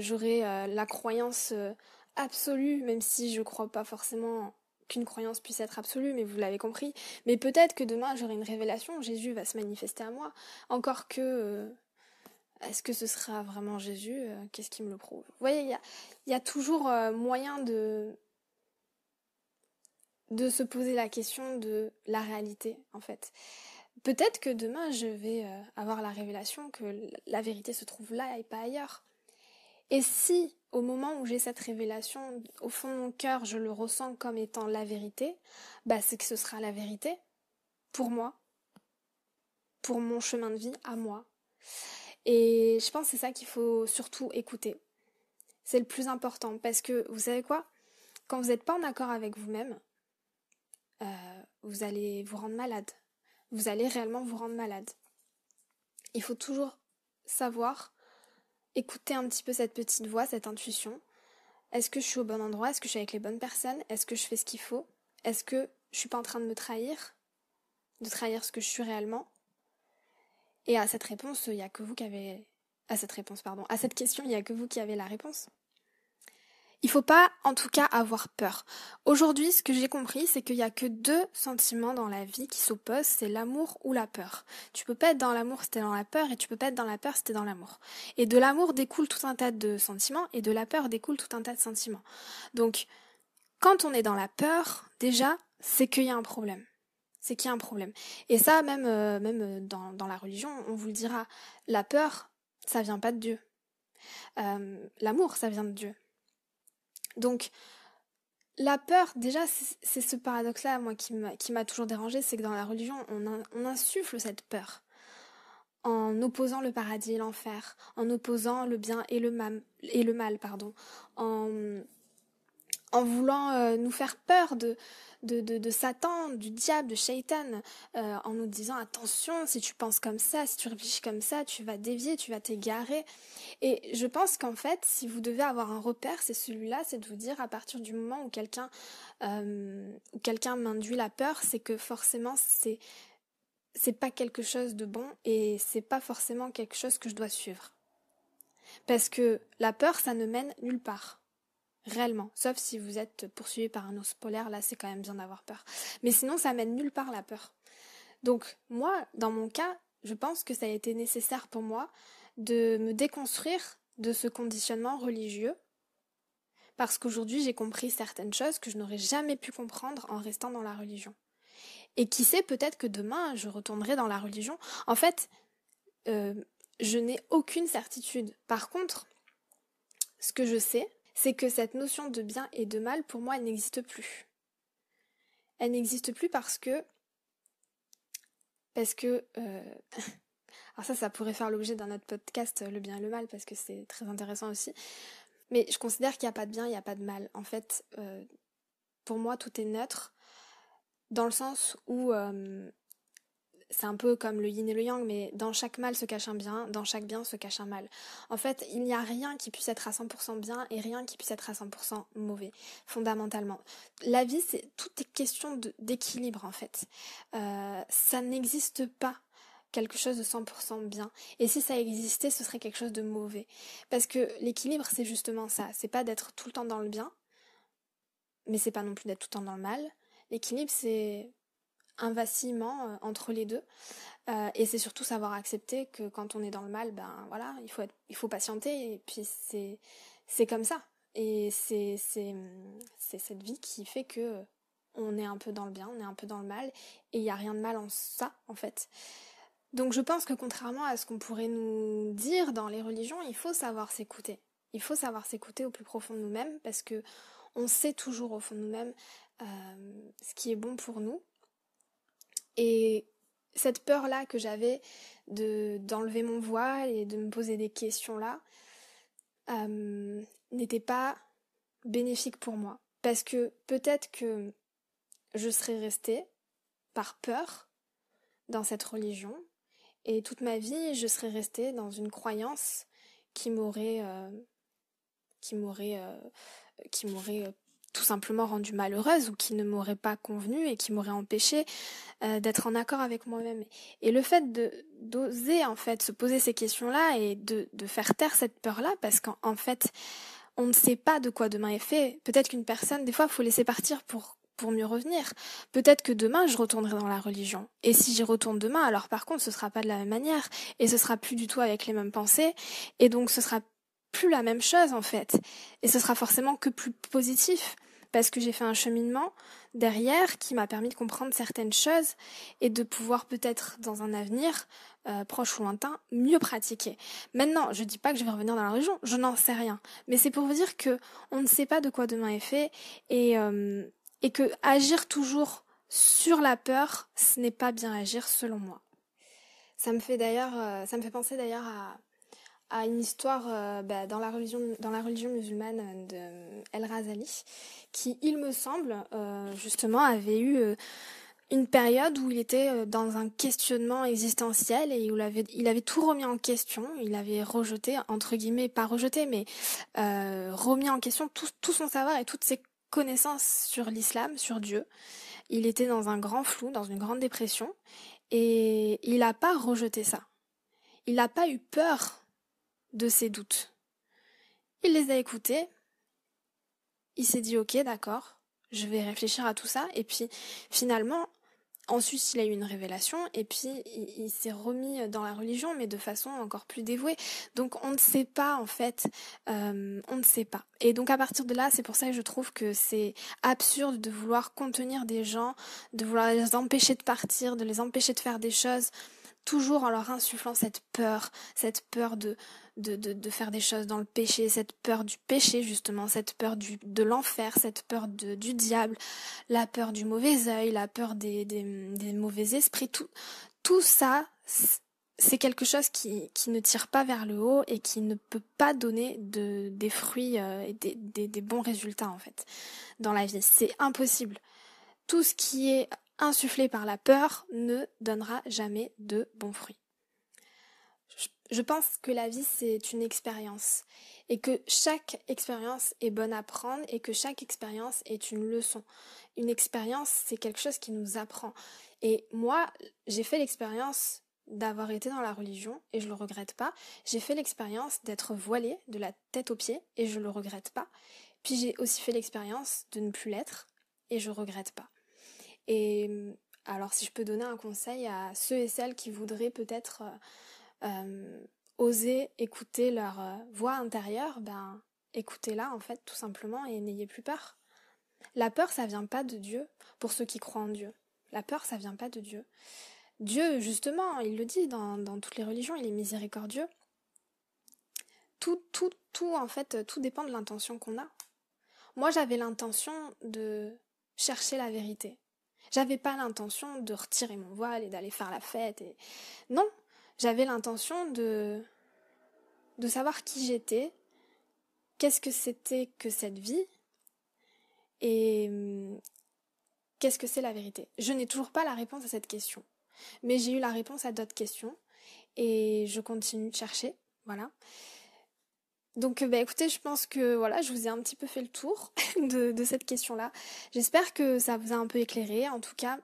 j'aurai euh, la croyance euh, absolue, même si je ne crois pas forcément qu'une croyance puisse être absolue, mais vous l'avez compris. Mais peut-être que demain j'aurai une révélation, Jésus va se manifester à moi. Encore que, euh, est-ce que ce sera vraiment Jésus Qu'est-ce qui me le prouve? Vous voyez, il y a, toujours moyen de se poser la question de la réalité, en fait. Peut-être que demain, je vais euh, avoir la révélation que la vérité se trouve là et pas ailleurs. Et si, au moment où j'ai cette révélation, au fond de mon cœur, je le ressens comme étant la vérité, bah c'est que ce sera la vérité pour moi, pour mon chemin de vie à moi. Et je pense que c'est ça qu'il faut surtout écouter. C'est le plus important parce que vous savez quoi? Quand vous n'êtes pas en accord avec vous-même, euh, vous allez vous rendre malade vous allez réellement vous rendre malade. Il faut toujours savoir écouter un petit peu cette petite voix, cette intuition. Est-ce que je suis au bon endroit? Est-ce que je suis avec les bonnes personnes? Est-ce que je fais ce qu'il faut? Est-ce que je suis pas en train de me trahir? De trahir ce que je suis réellement? Et à cette réponse, il a que vous avez à cette réponse pardon, à cette question, il n'y a que vous qui avez la réponse. Il faut pas, en tout cas, avoir peur. Aujourd'hui, ce que j'ai compris, c'est qu'il n'y a que deux sentiments dans la vie qui s'opposent, c'est l'amour ou la peur. Tu peux pas être dans l'amour si t'es dans la peur, et tu peux pas être dans la peur si t'es dans l'amour. Et de l'amour découle tout un tas de sentiments, et de la peur découle tout un tas de sentiments. Donc, quand on est dans la peur, déjà, c'est qu'il y a un problème. C'est qu'il y a un problème. Et ça, même, euh, même euh, dans, la religion, on vous le dira, la peur, ça vient pas de Dieu. Euh, l'amour, ça vient de Dieu. Donc, la peur, déjà, c'est ce paradoxe-là, moi, qui m'a toujours dérangé, c'est que dans la religion, on, insuffle cette peur en opposant le paradis et l'enfer, en opposant le bien et le et le mal pardon, en, en voulant euh, nous faire peur de, de, de, Satan, du diable, de Shaitan, euh, en nous disant attention, si tu penses comme ça, si tu réfléchis comme ça, tu vas dévier, tu vas t'égarer. Et je pense qu'en fait, si vous devez avoir un repère, c'est celui-là, c'est de vous dire à partir du moment où quelqu'un euh, quelqu'un m'induit la peur, c'est que forcément c'est c'est pas quelque chose de bon et c'est pas forcément quelque chose que je dois suivre. Parce que la peur, ça ne mène nulle part réellement. Sauf si vous êtes poursuivi par un ours polaire, là c'est quand même bien d'avoir peur. Mais sinon ça mène nulle part la peur. Donc moi, dans mon cas, je pense que ça a été nécessaire pour moi de me déconstruire de ce conditionnement religieux. Parce qu'aujourd'hui j'ai compris certaines choses que je n'aurais jamais pu comprendre en restant dans la religion. Et qui sait, peut-être que demain je retournerai dans la religion. En fait, euh, je n'ai aucune certitude. Par contre, ce que je sais, c'est que cette notion de bien et de mal, pour moi, elle n'existe plus. Elle n'existe plus parce que... Parce que... Euh, alors ça, ça pourrait faire l'objet d'un autre podcast, le bien et le mal, parce que c'est très intéressant aussi. Mais je considère qu'il n'y a pas de bien, il n'y a pas de mal. En fait, euh, pour moi, tout est neutre, dans le sens où euh, c'est un peu comme le yin et le yang, mais dans chaque mal se cache un bien, dans chaque bien se cache un mal. En fait, il n'y a rien qui puisse être à 100% bien et rien qui puisse être à 100% mauvais, fondamentalement. La vie, c'est tout est question d'équilibre, en fait. Euh, ça n'existe pas quelque chose de 100% bien. Et si ça existait, ce serait quelque chose de mauvais. Parce que l'équilibre, c'est justement ça. C'est pas d'être tout le temps dans le bien, mais c'est pas non plus d'être tout le temps dans le mal. L'équilibre, c'est un vacillement euh, entre les deux. Euh, et c'est surtout savoir accepter que quand on est dans le mal, ben voilà, il faut, il faut patienter et puis c'est, comme ça. Et c'est, c'est, c'est cette vie qui fait que on est un peu dans le bien, on est un peu dans le mal et il n'y a rien de mal en ça en fait. Donc je pense que contrairement à ce qu'on pourrait nous dire dans les religions, il faut savoir s'écouter. Il faut savoir s'écouter au plus profond de nous-mêmes parce que on sait toujours au fond de nous-mêmes euh, ce qui est bon pour nous et cette peur-là que j'avais de d'enlever mon voile et de me poser des questions-là euh, n'était pas bénéfique pour moi. Parce que peut-être que je serais restée par peur dans cette religion et toute ma vie je serais restée dans une croyance qui m'aurait euh, qui m'aurait euh, qui m'aurait tout simplement rendue malheureuse ou qui ne m'aurait pas convenu et qui m'aurait empêché euh, d'être en accord avec moi-même. Et le fait de d'oser en fait se poser ces questions-là et de, de faire taire cette peur-là, parce qu'en fait, on ne sait pas de quoi demain est fait. Peut-être qu'une personne, des fois, faut laisser partir pour pour mieux revenir. Peut-être que demain je retournerai dans la religion. Et si j'y retourne demain, alors par contre ce sera pas de la même manière et ce sera plus du tout avec les mêmes pensées et donc ce sera plus la même chose en fait. Et ce sera forcément que plus positif parce que j'ai fait un cheminement derrière qui m'a permis de comprendre certaines choses et de pouvoir peut-être dans un avenir euh, proche ou lointain mieux pratiquer. Maintenant, je dis pas que je vais revenir dans la religion, je n'en sais rien, mais c'est pour vous dire que on ne sait pas de quoi demain est fait et euh, et que agir toujours sur la peur, ce n'est pas bien agir selon moi. Ça me fait d'ailleurs, euh, ça me fait penser d'ailleurs à à une histoire euh, bah, dans, la religion, dans la religion musulmane de El Razali, qui, il me semble, euh, justement, avait eu euh, une période où il était dans un questionnement existentiel et où il avait, il avait tout remis en question, il avait rejeté, entre guillemets, pas rejeté, mais remis en question tout, tout son savoir et toutes ses connaissances sur l'islam, sur Dieu. Il était dans un grand flou, dans une grande dépression, et il n'a pas rejeté ça. Il n'a pas eu peur de ses doutes. Il les a écoutés, il s'est dit ok d'accord, je vais réfléchir à tout ça, et puis finalement, ensuite il a eu une révélation, et puis il, s'est remis dans la religion, mais de façon encore plus dévouée. Donc on ne sait pas en fait, euh, on ne sait pas. Et donc à partir de là, c'est pour ça que je trouve que c'est absurde de vouloir contenir des gens, de vouloir les empêcher de partir, de les empêcher de faire des choses toujours en leur insufflant cette peur, cette peur de, de, de, faire des choses dans le péché, cette peur du péché justement, cette peur du, de l'enfer, cette peur de, du diable, la peur du mauvais œil, la peur des, des, des mauvais esprits, tout, tout ça, c'est quelque chose qui, qui ne tire pas vers le haut et qui ne peut pas donner de, des fruits euh, et des, des, des bons résultats en fait dans la vie. C'est impossible. Tout ce qui est insufflé par la peur ne donnera jamais de bons fruits. Je pense que la vie c'est une expérience et que chaque expérience est bonne à prendre et que chaque expérience est une leçon. Une expérience c'est quelque chose qui nous apprend. Et moi j'ai fait l'expérience d'avoir été dans la religion et je le regrette pas. J'ai fait l'expérience d'être voilée de la tête aux pieds et je le regrette pas. Puis j'ai aussi fait l'expérience de ne plus l'être et je regrette pas. Et alors si je peux donner un conseil à ceux et celles qui voudraient peut-être euh, euh, oser écouter leur euh, voix intérieure, ben écoutez-la en fait tout simplement et n'ayez plus peur. La peur ça vient pas de Dieu pour ceux qui croient en Dieu. La peur ça vient pas de Dieu. Dieu, justement, il le dit dans, toutes les religions, il est miséricordieux. Tout, tout, tout, en fait, tout dépend de l'intention qu'on a. Moi, j'avais l'intention de chercher la vérité. J'avais pas l'intention de retirer mon voile et d'aller faire la fête. Et... Non, j'avais l'intention de de savoir qui j'étais, qu'est-ce que c'était que cette vie et hum, qu'est-ce que c'est la vérité. Je n'ai toujours pas la réponse à cette question. Mais j'ai eu la réponse à d'autres questions et je continue de chercher. Voilà. Donc bah écoutez, je pense que voilà, je vous ai un petit peu fait le tour de, de cette question-là. J'espère que ça vous a un peu éclairé. En tout cas,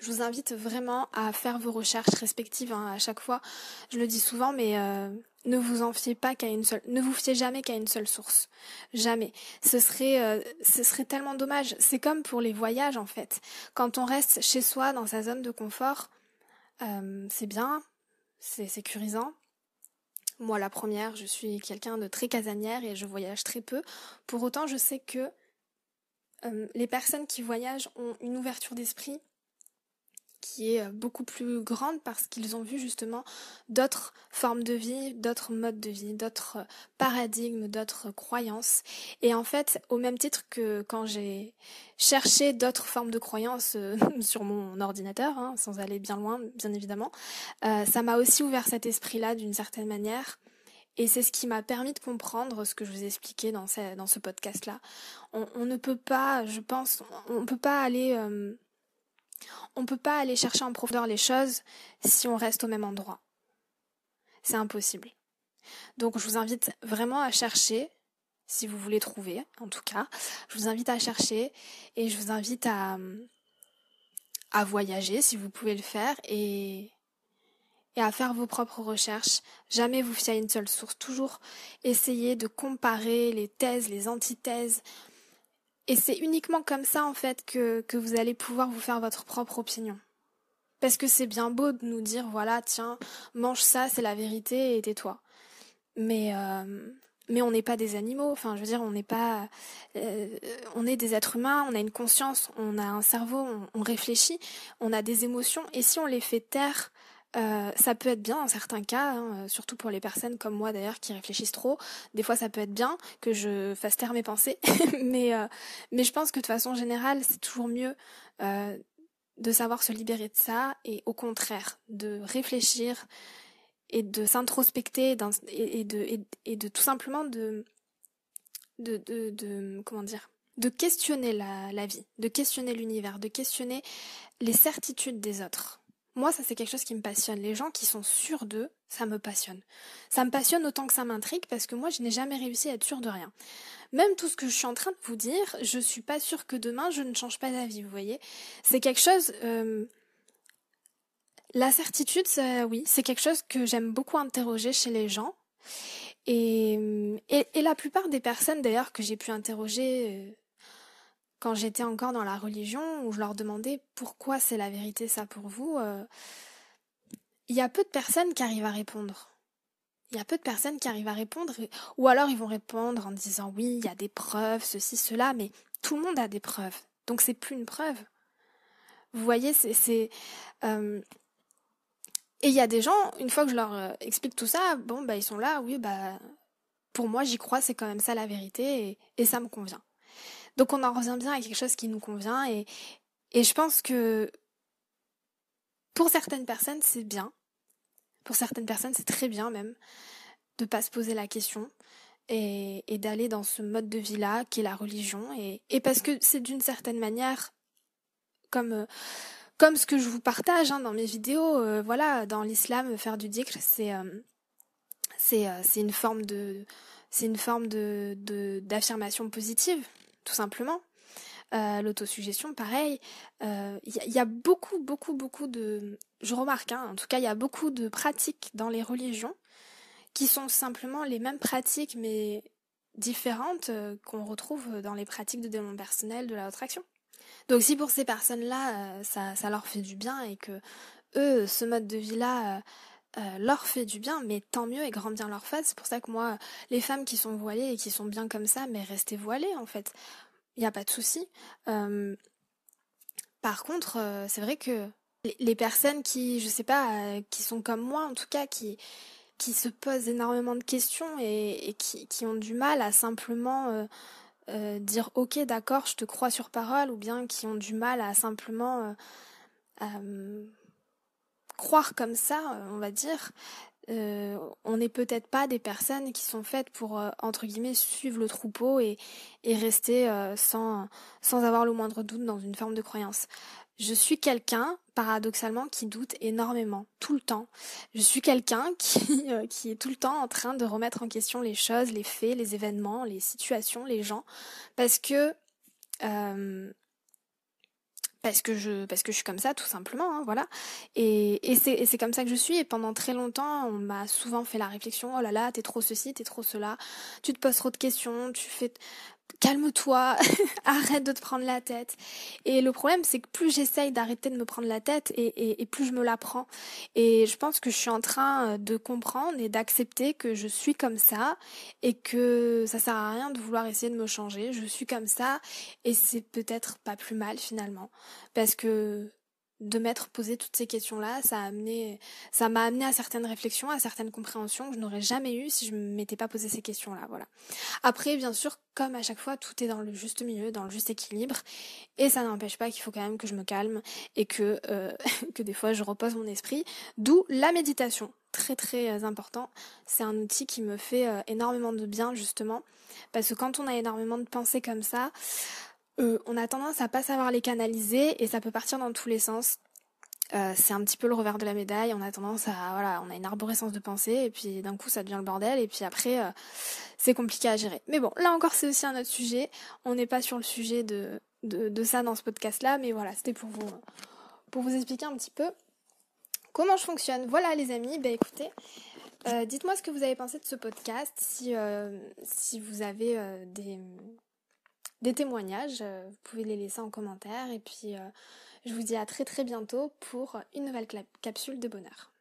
je vous invite vraiment à faire vos recherches respectives hein, à chaque fois. Je le dis souvent, mais euh, ne vous en fiez pas qu'à une seule, ne vous fiez jamais qu'à une seule source, jamais. Ce serait, euh, ce serait tellement dommage. C'est comme pour les voyages en fait. Quand on reste chez soi dans sa zone de confort, euh, c'est bien, c'est sécurisant. Moi, la première, je suis quelqu'un de très casanière et je voyage très peu. Pour autant, je sais que les personnes qui voyagent ont une ouverture d'esprit qui est euh, beaucoup plus grande parce qu'ils ont vu justement d'autres formes de vie, d'autres modes de vie, d'autres euh, paradigmes, d'autres croyances. Et en fait, au même titre que quand j'ai cherché d'autres formes de croyances euh, sur mon ordinateur, hein, sans aller bien loin, bien évidemment, ça m'a aussi ouvert cet esprit-là d'une certaine manière. Et c'est ce qui m'a permis de comprendre ce que je vous ai expliqué dans ce, podcast-là. On, ne peut pas, je pense, on ne peut pas aller on ne peut pas aller chercher en profondeur les choses si on reste au même endroit. C'est impossible. Donc je vous invite vraiment à chercher, si vous voulez trouver, en tout cas. Je vous invite à chercher et je vous invite à, voyager si vous pouvez le faire et, et à faire vos propres recherches. Jamais vous fier à une seule source. Toujours essayer de comparer les thèses, les antithèses, et c'est uniquement comme ça, en fait, que, que vous allez pouvoir vous faire votre propre opinion. Parce que c'est bien beau de nous dire, voilà, tiens, mange ça, c'est la vérité, et tais-toi. Mais, euh, on n'est pas des animaux. Enfin, je veux dire, on n'est pas, euh, on est des êtres humains. On a une conscience, on a un cerveau, on, réfléchit, on a des émotions. Et si on les fait taire euh, ça peut être bien en certains cas, hein, euh, surtout pour les personnes comme moi d'ailleurs qui réfléchissent trop. Des fois, ça peut être bien que je fasse taire mes pensées, mais euh, mais je pense que de façon générale, c'est toujours mieux de savoir se libérer de ça et au contraire de réfléchir et de s'introspecter et, de tout simplement de de, comment dire de questionner la vie, de questionner l'univers, de questionner les certitudes des autres moi, ça c'est quelque chose qui me passionne. Les gens qui sont sûrs d'eux, ça me passionne. Ça me passionne autant que ça m'intrigue parce que moi, je n'ai jamais réussi à être sûre de rien. Même tout ce que je suis en train de vous dire, je suis pas sûre que demain je ne change pas d'avis, vous voyez. C'est quelque chose... Euh... La certitude, oui, c'est quelque chose que j'aime beaucoup interroger chez les gens. Et, la plupart des personnes d'ailleurs que j'ai pu interroger euh, quand j'étais encore dans la religion, où je leur demandais pourquoi c'est la vérité ça pour vous, euh, il y a peu de personnes qui arrivent à répondre. Il y a peu de personnes qui arrivent à répondre, ou alors ils vont répondre en disant oui, il y a des preuves, ceci, cela, mais tout le monde a des preuves, donc c'est plus une preuve. Vous voyez, c'est... Euh... Et il y a des gens, une fois que je leur euh, explique tout ça, bon, bah ils sont là, oui, bah pour moi j'y crois, c'est quand même ça la vérité, et, et ça me convient. Donc on en revient bien à quelque chose qui nous convient et, et je pense que pour certaines personnes c'est bien. Pour certaines personnes, c'est très bien même de pas se poser la question et, d'aller dans ce mode de vie-là qui est la religion. Et, et parce que c'est d'une certaine manière comme... Euh, comme ce que je vous partage hein, dans mes vidéos, euh, voilà, dans l'islam, faire du dhikr, c'est euh, c'est c'est une forme de c'est une forme de d'affirmation positive, tout simplement. Euh, l'autosuggestion, pareil. Il euh, y, a beaucoup, beaucoup, beaucoup de... Je remarque, hein, en tout cas, il y a beaucoup de pratiques dans les religions qui sont simplement les mêmes pratiques, mais différentes euh, qu'on retrouve dans les pratiques de démon personnel, de la attraction. Donc si pour ces personnes-là, ça, ça, leur fait du bien et que eux, ce mode de vie-là... leur fait du bien, mais tant mieux et grand bien leur fasse. C'est pour ça que moi, les femmes qui sont voilées et qui sont bien comme ça, mais restez voilées en fait il n'y a pas de souci. Euh, par contre, euh, c'est vrai que les, personnes qui, je sais pas, euh, qui sont comme moi en tout cas, qui, qui se posent énormément de questions et, qui, qui, ont du mal à simplement dire ok d'accord je te crois sur parole ou bien qui ont du mal à simplement croire comme ça on va dire euh, on n'est peut-être pas des personnes qui sont faites pour euh, entre guillemets suivre le troupeau et, rester euh, sans sans avoir le moindre doute dans une forme de croyance. Je suis quelqu'un, paradoxalement, qui doute énormément, tout le temps. Je suis quelqu'un qui, qui est tout le temps en train de remettre en question les choses, les faits, les événements, les situations, les gens, parce que parce que je suis comme ça tout simplement hein, et, et c'est c'est comme ça que je suis. Et pendant très longtemps on m'a souvent fait la réflexion oh là là t'es trop ceci t'es trop cela. Tu te poses trop de questions tu fais calme-toi, arrête de te prendre la tête. Et le problème, c'est que plus j'essaye d'arrêter de me prendre la tête et, plus je me la prends. Et je pense que je suis en train euh, de comprendre et d'accepter que je suis comme ça et que ça sert à rien de vouloir essayer de me changer. Je suis comme ça et c'est peut-être pas plus mal finalement. Parce que de m'être posé toutes ces questions-là, ça a amené, ça m'a amené à certaines réflexions, à certaines compréhensions que je n'aurais jamais eues si je ne m'étais pas posé ces questions-là, voilà. Après, bien sûr, comme à chaque fois, tout est dans le juste milieu, dans le juste équilibre, et ça n'empêche pas qu'il faut quand même que je me calme et que, euh, que des fois je repose mon esprit, d'où la méditation. Très très euh, important. C'est un outil qui me fait euh, énormément de bien, justement, parce que quand on a énormément de pensées comme ça, euh, on a tendance à pas savoir les canaliser et ça peut partir dans tous les sens. Euh, c'est un petit peu le revers de la médaille. On a tendance à, voilà, on a une arborescence de pensée et puis d'un coup ça devient le bordel et puis après euh, c'est compliqué à gérer. Mais bon, là encore c'est aussi un autre sujet. On n'est pas sur le sujet de, ça dans ce podcast-là, mais voilà, c'était pour vous pour vous expliquer un petit peu comment je fonctionne. Voilà les amis, ben écoutez, dites-moi ce que vous avez pensé de ce podcast, si vous avez des des témoignages. Euh, vous pouvez les laisser en commentaire. Et puis, euh, je vous dis à très très bientôt pour une nouvelle capsule de bonheur.